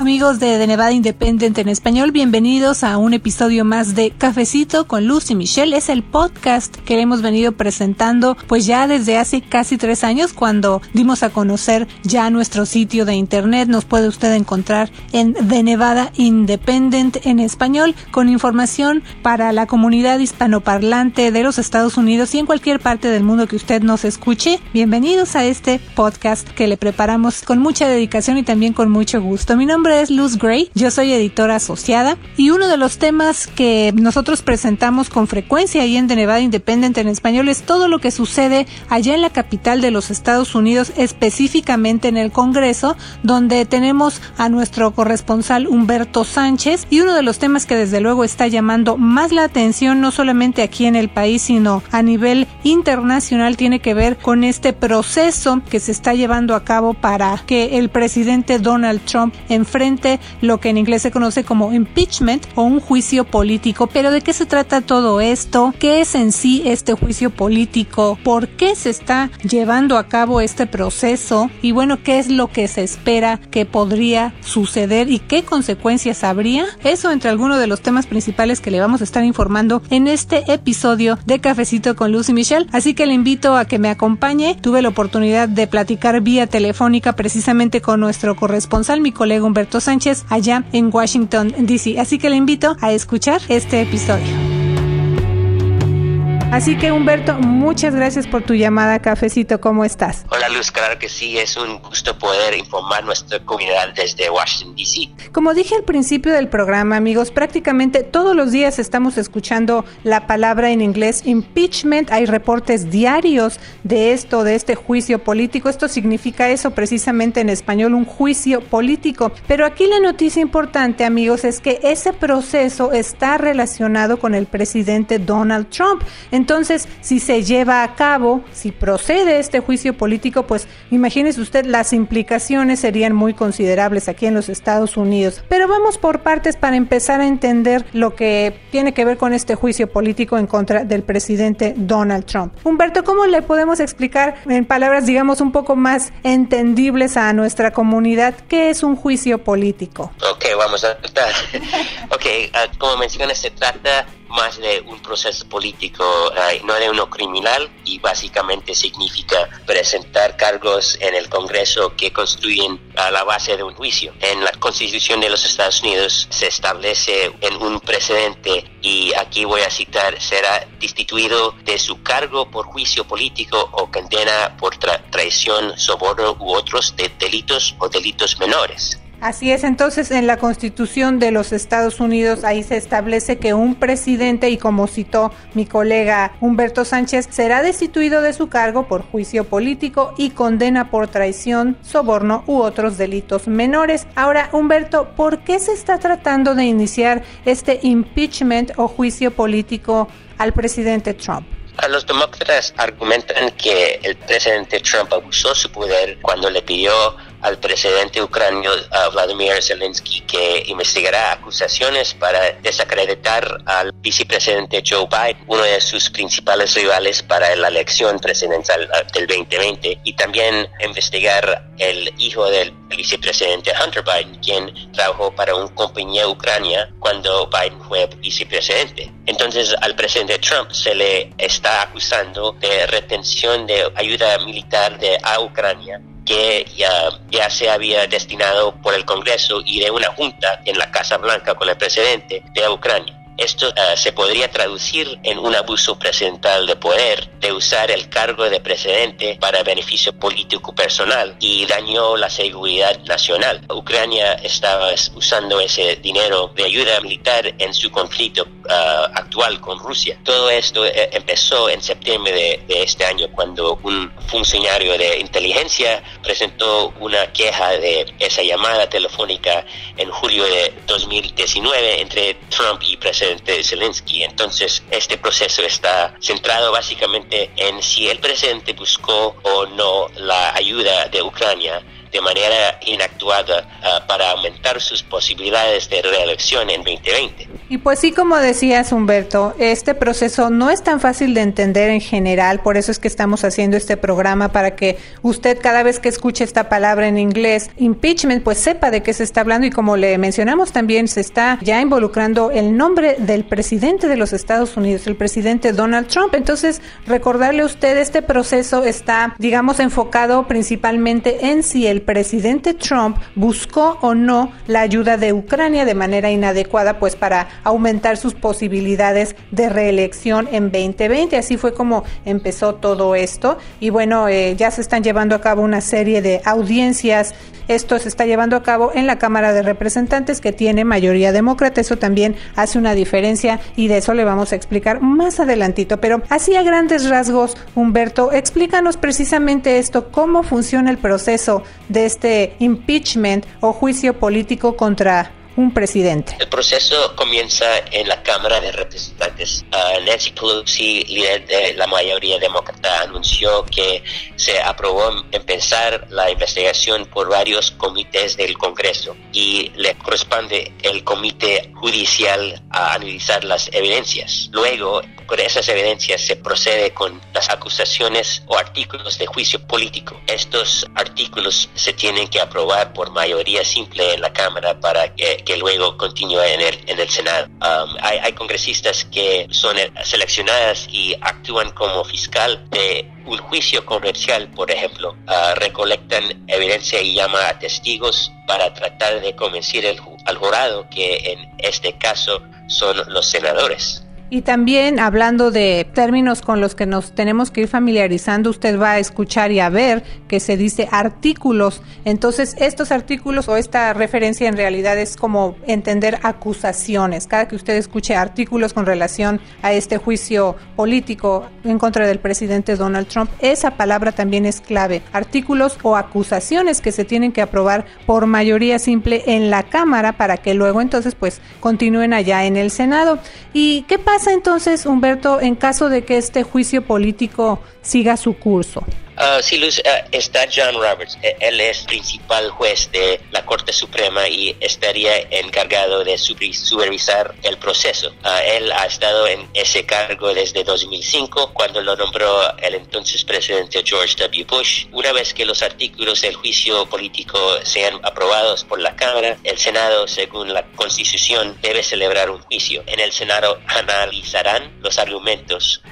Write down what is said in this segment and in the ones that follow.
Amigos de, The Nevada Independent en español, bienvenidos a un episodio más de Cafecito con Luz y Michelle. Es el podcast que hemos venido presentando pues ya desde hace casi tres años cuando dimos a conocer ya nuestro sitio de internet. Nos puede usted encontrar en The Nevada Independent en español con información para la comunidad hispanoparlante de los Estados Unidos y en cualquier parte del mundo que usted nos escuche. Bienvenidos a este podcast que le preparamos con mucha dedicación y también con mucho gusto. Mi nombre es Luz Gray, yo soy editora asociada y uno de los temas que nosotros presentamos con frecuencia ahí en The Nevada Independent en español es todo lo que sucede allá en la capital de los Estados Unidos, específicamente en el Congreso, donde tenemos a nuestro corresponsal Humberto Sánchez y uno de los temas que desde luego está llamando más la atención no solamente aquí en el país, sino a nivel internacional tiene que ver con este proceso que se está llevando a cabo para que el presidente Donald Trump enfrente frente lo que en inglés se conoce como impeachment o un juicio político. Pero ¿de qué se trata todo esto? ¿Qué es en sí este juicio político? ¿Por qué se está llevando a cabo este proceso? Y bueno, ¿qué es lo que se espera que podría suceder y qué consecuencias habría? Eso entre algunos de los temas principales que le vamos a estar informando en este episodio de Cafecito con Lucy Michelle. Así que le invito a que me acompañe. Tuve la oportunidad de platicar vía telefónica precisamente con nuestro corresponsal, mi colega Humberto Sánchez allá en Washington, D.C. Así que le invito a escuchar este episodio. Así que Humberto, muchas gracias por tu llamada, Cafecito. ¿Cómo estás? Hola Luz, claro que sí, es un gusto poder informar nuestra comunidad desde Washington, D.C. Como dije al principio del programa, amigos, prácticamente todos los días estamos escuchando la palabra en inglés impeachment. Hay reportes diarios de esto, de este juicio político. Esto significa eso precisamente en español, un juicio político. Pero aquí la noticia importante, amigos, es que ese proceso está relacionado con el presidente Donald Trump. Entonces, si se lleva a cabo, si procede este juicio político, pues imagínese usted, las implicaciones serían muy considerables aquí en los Estados Unidos. Pero vamos por partes para empezar a entender lo que tiene que ver con este juicio político en contra del presidente Donald Trump. Humberto, ¿cómo le podemos explicar en palabras, digamos, un poco más entendibles a nuestra comunidad qué es un juicio político? Ok, vamos a tratar. ok, ah, como mencionas, se trata más de un proceso político, eh, no de uno criminal, y básicamente significa presentar cargos en el Congreso que construyen a la base de un juicio. En la Constitución de los Estados Unidos se establece en un precedente, y aquí voy a citar, será destituido de su cargo por juicio político o condena por traición, soborno u otros delitos o delitos menores. Así es, entonces en la Constitución de los Estados Unidos ahí se establece que un presidente, y como citó mi colega Humberto Sánchez, será destituido de su cargo por juicio político y condena por traición, soborno u otros delitos menores. Ahora, Humberto, ¿por qué se está tratando de iniciar este impeachment o juicio político al presidente Trump? Los demócratas argumentan que el presidente Trump abusó su poder cuando le pidió al presidente ucranio Vladimir Zelensky que investigará acusaciones para desacreditar al vicepresidente Joe Biden, uno de sus principales rivales para la elección presidencial ah, del 2020, y también investigar el hijo del vicepresidente Hunter Biden, quien trabajó para una compañía ucrania cuando Biden fue vicepresidente. Entonces al presidente Trump se le está acusando de retención de ayuda militar de a Ucrania que ya, ya se había destinado por el Congreso y de una junta en la Casa Blanca con el presidente de Ucrania. Esto eh, se podría traducir en un abuso presidencial de poder, de usar el cargo de presidente para beneficio político personal y dañó la seguridad nacional. Ucrania estaba usando ese dinero de ayuda militar en su conflicto eh, actual con Rusia. Todo esto eh, empezó en septiembre de, de, este año cuando un funcionario de inteligencia presentó una queja de esa llamada telefónica en julio de 2019 entre Trump y presidente de Zelensky. Entonces, este proceso está centrado básicamente en si el presidente buscó o no la ayuda de Ucrania de manera inactuada uh, para aumentar sus posibilidades de reelección en 2020. Y pues sí, como decías Humberto, este proceso no es tan fácil de entender en general, por eso es que estamos haciendo este programa para que usted cada vez que escuche esta palabra en inglés, impeachment, pues sepa de qué se está hablando y como le mencionamos también se está ya involucrando el nombre del presidente de los Estados Unidos, el presidente Donald Trump. Entonces, recordarle a usted, este proceso está, digamos, enfocado principalmente en si el presidente Trump buscó o no la ayuda de Ucrania de manera inadecuada, pues para aumentar sus posibilidades de reelección en 2020. Así fue como empezó todo esto. Y bueno, eh, ya se están llevando a cabo una serie de audiencias esto se está llevando a cabo en la Cámara de Representantes que tiene mayoría demócrata. Eso también hace una diferencia y de eso le vamos a explicar más adelantito. Pero así a grandes rasgos, Humberto, explícanos precisamente esto, cómo funciona el proceso de este impeachment o juicio político contra un presidente. El proceso comienza en la Cámara de Representantes. Uh, Nancy Pelosi, líder de la mayoría demócrata, anunció que se aprobó empezar la investigación por varios comités del Congreso y le corresponde el comité judicial a analizar las evidencias. Luego, con esas evidencias se procede con las acusaciones o artículos de juicio político. Estos artículos se tienen que aprobar por mayoría simple en la Cámara para que, que luego continúe en el, en el Senado. Um, hay, hay, congresistas que son seleccionadas y actúan como fiscal de un juicio comercial, por ejemplo. Uh, recolectan evidencia y llaman a testigos para tratar de convencer el, al jurado que en este caso son los senadores. Y también hablando de términos con los que nos tenemos que ir familiarizando, usted va a escuchar y a ver que se dice artículos. Entonces, estos artículos o esta referencia en realidad es como entender acusaciones. Cada que usted escuche artículos con relación a este juicio político en contra del presidente Donald Trump, esa palabra también es clave. Artículos o acusaciones que se tienen que aprobar por mayoría simple en la Cámara para que luego entonces pues continúen allá en el Senado. ¿Y qué? Pasa entonces, Humberto, en caso de que este juicio político siga su curso? Uh, sí, Luz, uh, está John Roberts. E, él es principal juez de la Corte Suprema y estaría encargado de supervisar el proceso. Uh, él ha estado en ese cargo desde 2005, cuando lo nombró el entonces presidente George W. Bush. Una vez que los artículos del juicio político sean aprobados por la Cámara, el Senado, según la Constitución, debe celebrar un juicio. En el Senado analizarán los argumentos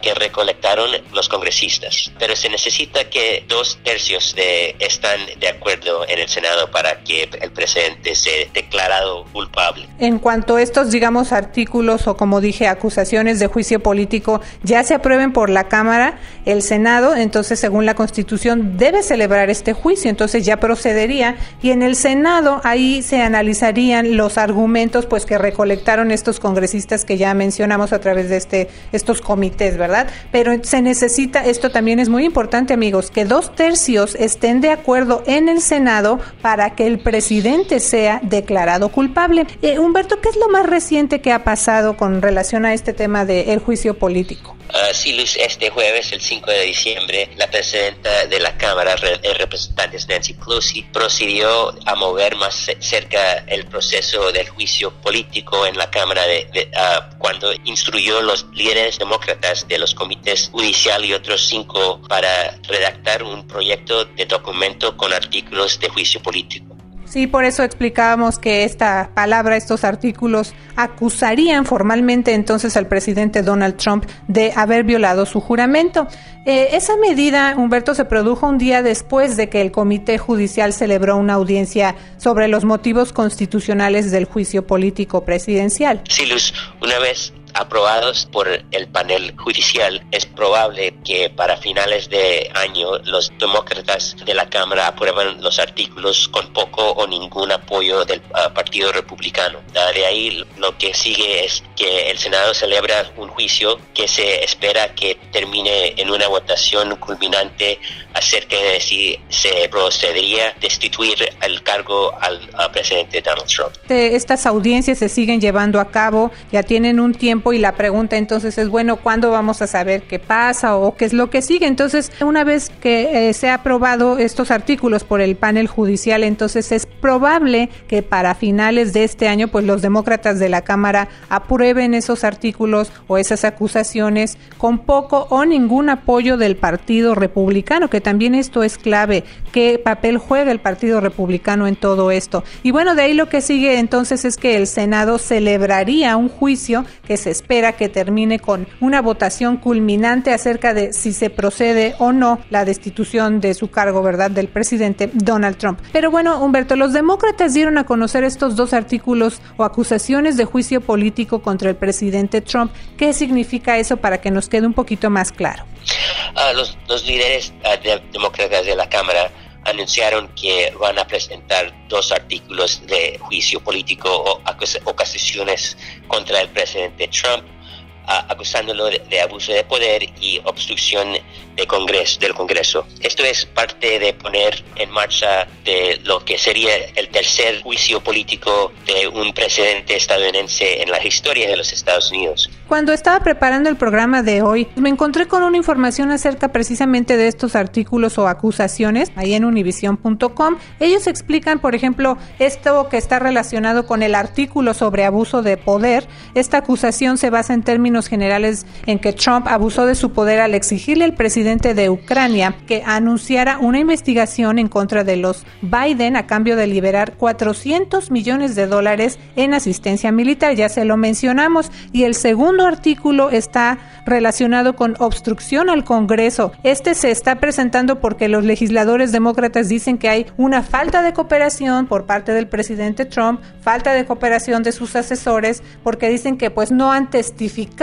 que recolectaron los congresistas. Pero se necesita que dos tercios de están de acuerdo en el Senado para que el presidente sea declarado culpable. En cuanto a estos, digamos, artículos o como dije, acusaciones de juicio político ya se aprueben por la Cámara, el Senado, entonces según la Constitución debe celebrar este juicio, entonces ya procedería y en el Senado ahí se analizarían los argumentos pues que recolectaron estos congresistas que ya mencionamos a través de este estos comités ¿verdad? Pero se necesita, esto también es muy importante, amigos, que dos tercios estén de acuerdo en el Senado para que el presidente sea declarado culpable. Eh, Humberto, ¿qué es lo más reciente que ha pasado con relación a este tema del juicio político? Uh, sí, Luis, este jueves, el 5 de diciembre, la presidenta de la Cámara de Representantes, Nancy Pelosi, procedió a mover más cerca el proceso del juicio político en la Cámara de, uh, cuando instruyó a los líderes demócratas de los comités judicial y otros cinco para redactar un proyecto de documento con artículos de juicio político. Sí, por eso explicábamos que esta palabra, estos artículos, acusarían formalmente entonces al presidente Donald Trump de haber violado su juramento. Eh, esa medida, Humberto, se produjo un día después de que el Comité Judicial celebró una audiencia sobre los motivos constitucionales del juicio político presidencial. Sí, Luz, una vez aprobados por el panel judicial, es probable que para finales de año los demócratas de la Cámara aprueben los artículos con poco o ningún apoyo del uh, Partido Republicano. De ahí lo que sigue es que el Senado celebra un juicio que se espera que termine en una votación culminante acerca de si se procedería destituir el cargo al, al presidente Donald Trump. Estas audiencias se siguen llevando a cabo, ya tienen un tiempo y la pregunta entonces es, bueno, ¿cuándo vamos a saber qué pasa o qué es lo que sigue? Entonces, una vez que eh, se ha aprobado estos artículos por el panel judicial, entonces es probable que para finales de este año, pues los demócratas de la Cámara aprueben esos artículos o esas acusaciones con poco o ningún apoyo del Partido Republicano, que también esto es clave, qué papel juega el Partido Republicano en todo esto. Y bueno, de ahí lo que sigue entonces es que el Senado celebraría un juicio que se espera que termine con una votación culminante acerca de si se procede o no la destitución de su cargo, ¿verdad?, del presidente Donald Trump. Pero bueno, Humberto, los demócratas dieron a conocer estos dos artículos o acusaciones de juicio político contra el presidente Trump. ¿Qué significa eso para que nos quede un poquito más claro? Ah, los, líderes ah, demócratas de la Cámara anunciaron que van a presentar dos artículos de juicio político o acusaciones contra el presidente Trump acusándolo de, abuso de poder y obstrucción de congreso, del Congreso. Esto es parte de poner en marcha de lo que sería el tercer juicio político de un presidente estadounidense en la historia de los Estados Unidos. Cuando estaba preparando el programa de hoy, me encontré con una información acerca precisamente de estos artículos o acusaciones ahí en univision.com. Ellos explican, por ejemplo, esto que está relacionado con el artículo sobre abuso de poder. Esta acusación se basa en términos generales en que Trump abusó de su poder al exigirle al presidente de Ucrania que anunciara una investigación en contra de los Biden a cambio de liberar 400 millones de dólares en asistencia militar. Ya se lo mencionamos. Y el segundo artículo está relacionado con obstrucción al Congreso. Este se está presentando porque los legisladores demócratas dicen que hay una falta de cooperación por parte del presidente Trump, falta de cooperación de sus asesores, porque dicen que pues no han testificado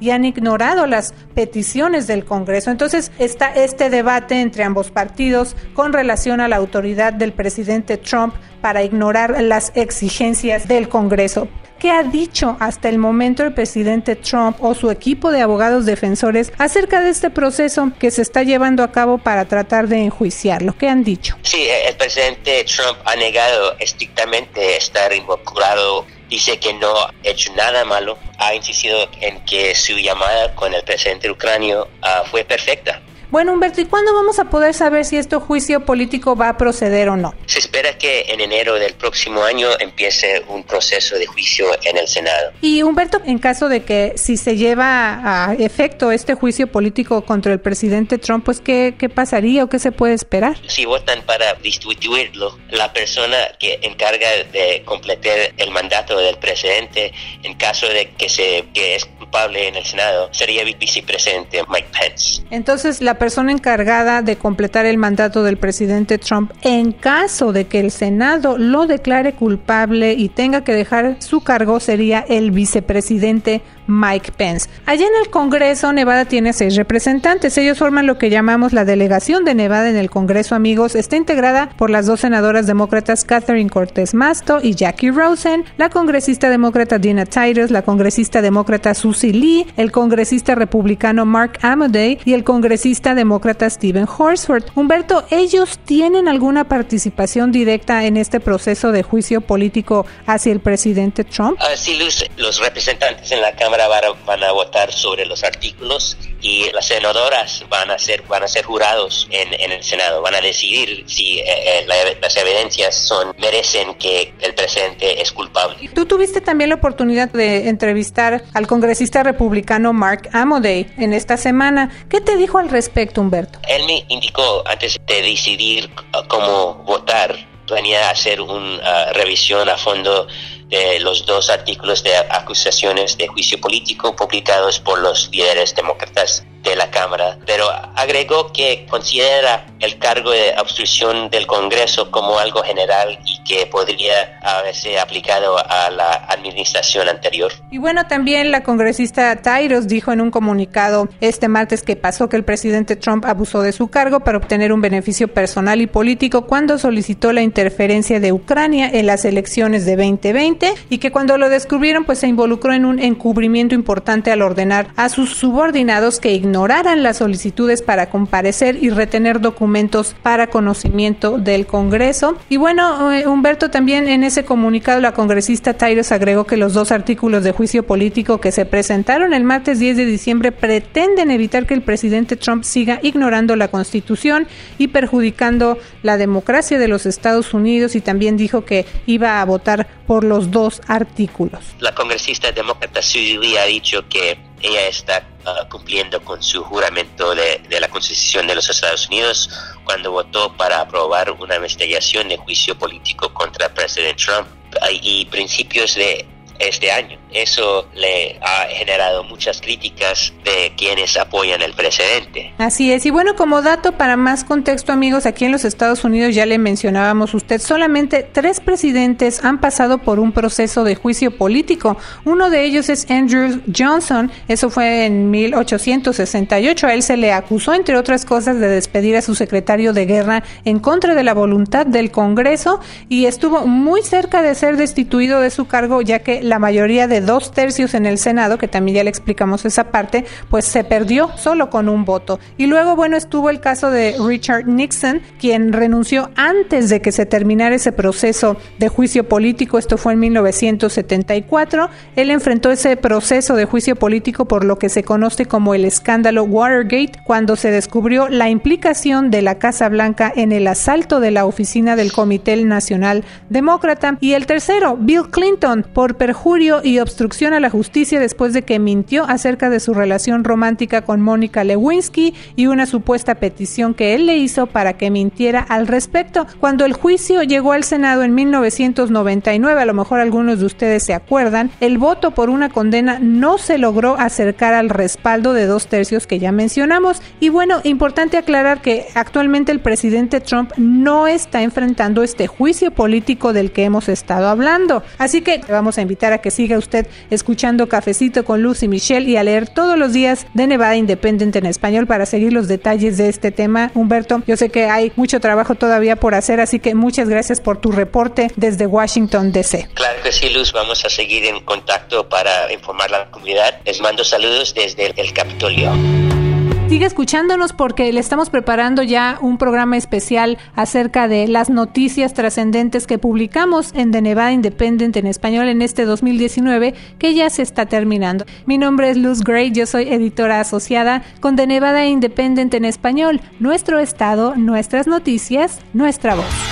y han ignorado las peticiones del Congreso. Entonces está este debate entre ambos partidos con relación a la autoridad del presidente Trump para ignorar las exigencias del Congreso. ¿Qué ha dicho hasta el momento el presidente Trump o su equipo de abogados defensores acerca de este proceso que se está llevando a cabo para tratar de enjuiciarlo? ¿Qué han dicho? Sí, el presidente Trump ha negado estrictamente estar involucrado dice que no ha hecho nada malo, ha insistido en que su llamada con el presidente ucranio uh, fue perfecta. Bueno, Humberto, ¿y cuándo vamos a poder saber si este juicio político va a proceder o no? Se espera que en enero del próximo año empiece un proceso de juicio en el Senado. Y Humberto, en caso de que si se lleva a efecto este juicio político contra el presidente Trump, pues ¿qué, qué pasaría o qué se puede esperar? Si votan para destituirlo, la persona que encarga de completar el mandato del presidente, en caso de que, se, que es culpable en el Senado, sería vicepresidente Mike Pence. Entonces, la persona encargada de completar el mandato del presidente Trump en caso de que el Senado lo declare culpable y tenga que dejar su cargo sería el vicepresidente Mike Pence. Allá en el Congreso, Nevada tiene seis representantes. Ellos forman lo que llamamos la delegación de Nevada en el Congreso, amigos. Está integrada por las dos senadoras demócratas Catherine Cortez Masto y Jackie Rosen, la congresista demócrata Dina Titus, la congresista demócrata Susie Lee, el congresista republicano Mark Amodei y el congresista demócrata Stephen Horsford. Humberto, ¿ellos tienen alguna participación directa en este proceso de juicio político hacia el presidente Trump? Ah, sí, los representantes en la Cámara van a votar sobre los artículos y las senadoras van a ser van a ser jurados en, el Senado, van a decidir si eh, eh, las evidencias son merecen que el presidente es culpable. Tú tuviste también la oportunidad de entrevistar al congresista republicano Mark Amodei en esta semana. ¿Qué te dijo al respecto, Humberto? Él me indicó antes de decidir cómo votar, planea hacer una revisión a fondo de los dos artículos de acusaciones de juicio político publicados por los líderes demócratas de la Cámara, pero agregó que considera el cargo de obstrucción del Congreso como algo general y que podría haberse aplicado a la administración anterior. Y bueno, también la congresista Tyros dijo en un comunicado este martes que pasó que el presidente Trump abusó de su cargo para obtener un beneficio personal y político cuando solicitó la interferencia de Ucrania en las elecciones de 2020 y que cuando lo descubrieron pues se involucró en un encubrimiento importante al ordenar a sus subordinados que ignoraron ignoraran las solicitudes para comparecer y retener documentos para conocimiento del Congreso. Y bueno, eh, Humberto, también en ese comunicado la congresista Tyrus agregó que los dos artículos de juicio político que se presentaron el martes 10 de diciembre pretenden evitar que el presidente Trump siga ignorando la Constitución y perjudicando la democracia de los Estados Unidos y también dijo que iba a votar por los dos artículos. La congresista demócrata Suzy ha dicho que ella está ah, cumpliendo con su juramento de, de, la Constitución de los Estados Unidos cuando votó para aprobar una investigación de juicio político contra el presidente Trump y principios de este año. Eso le ha generado muchas críticas de quienes apoyan el presidente. Así es. Y bueno, como dato para más contexto, amigos, aquí en los Estados Unidos ya le mencionábamos usted, solamente tres presidentes han pasado por un proceso de juicio político. Uno de ellos es Andrew Johnson. Eso fue en 1868. A él se le acusó, entre otras cosas, de despedir a su secretario de guerra en contra de la voluntad del Congreso y estuvo muy cerca de ser destituido de su cargo, ya que la mayoría de dos tercios en el Senado, que también ya le explicamos esa parte, pues se perdió solo con un voto. Y luego, bueno, estuvo el caso de Richard Nixon, quien renunció antes de que se terminara ese proceso de juicio político. Esto fue en 1974. Él enfrentó ese proceso de juicio político por lo que se conoce como el escándalo Watergate, cuando se descubrió la implicación de la Casa Blanca en el asalto de la oficina del Comité Nacional Demócrata. Y el tercero, Bill Clinton, por perjurio y obstrucción a la justicia después de que mintió acerca de su relación romántica con Mónica Lewinsky y una supuesta petición que él le hizo para que mintiera al respecto. Cuando el juicio llegó al Senado en 1999, a lo mejor algunos de ustedes se acuerdan, el voto por una condena no se logró acercar al respaldo de dos tercios que ya mencionamos. Y bueno, importante aclarar que actualmente el presidente Trump no está enfrentando este juicio político del que hemos estado hablando. Así que vamos a invitar a que siga usted escuchando Cafecito con Luz y Michelle y a leer todos los días de Nevada Independiente en español para seguir los detalles de este tema. Humberto, yo sé que hay mucho trabajo todavía por hacer, así que muchas gracias por tu reporte desde Washington, D.C. Claro que sí, Luz, vamos a seguir en contacto para informar a la comunidad. Les mando saludos desde el Capitolio. Sigue escuchándonos porque le estamos preparando ya un programa especial acerca de las noticias trascendentes que publicamos en The Nevada Independent en español en este 2019 que ya se está terminando. Mi nombre es Luz Gray, yo soy editora asociada con The Nevada Independent en español, nuestro estado, nuestras noticias, nuestra voz.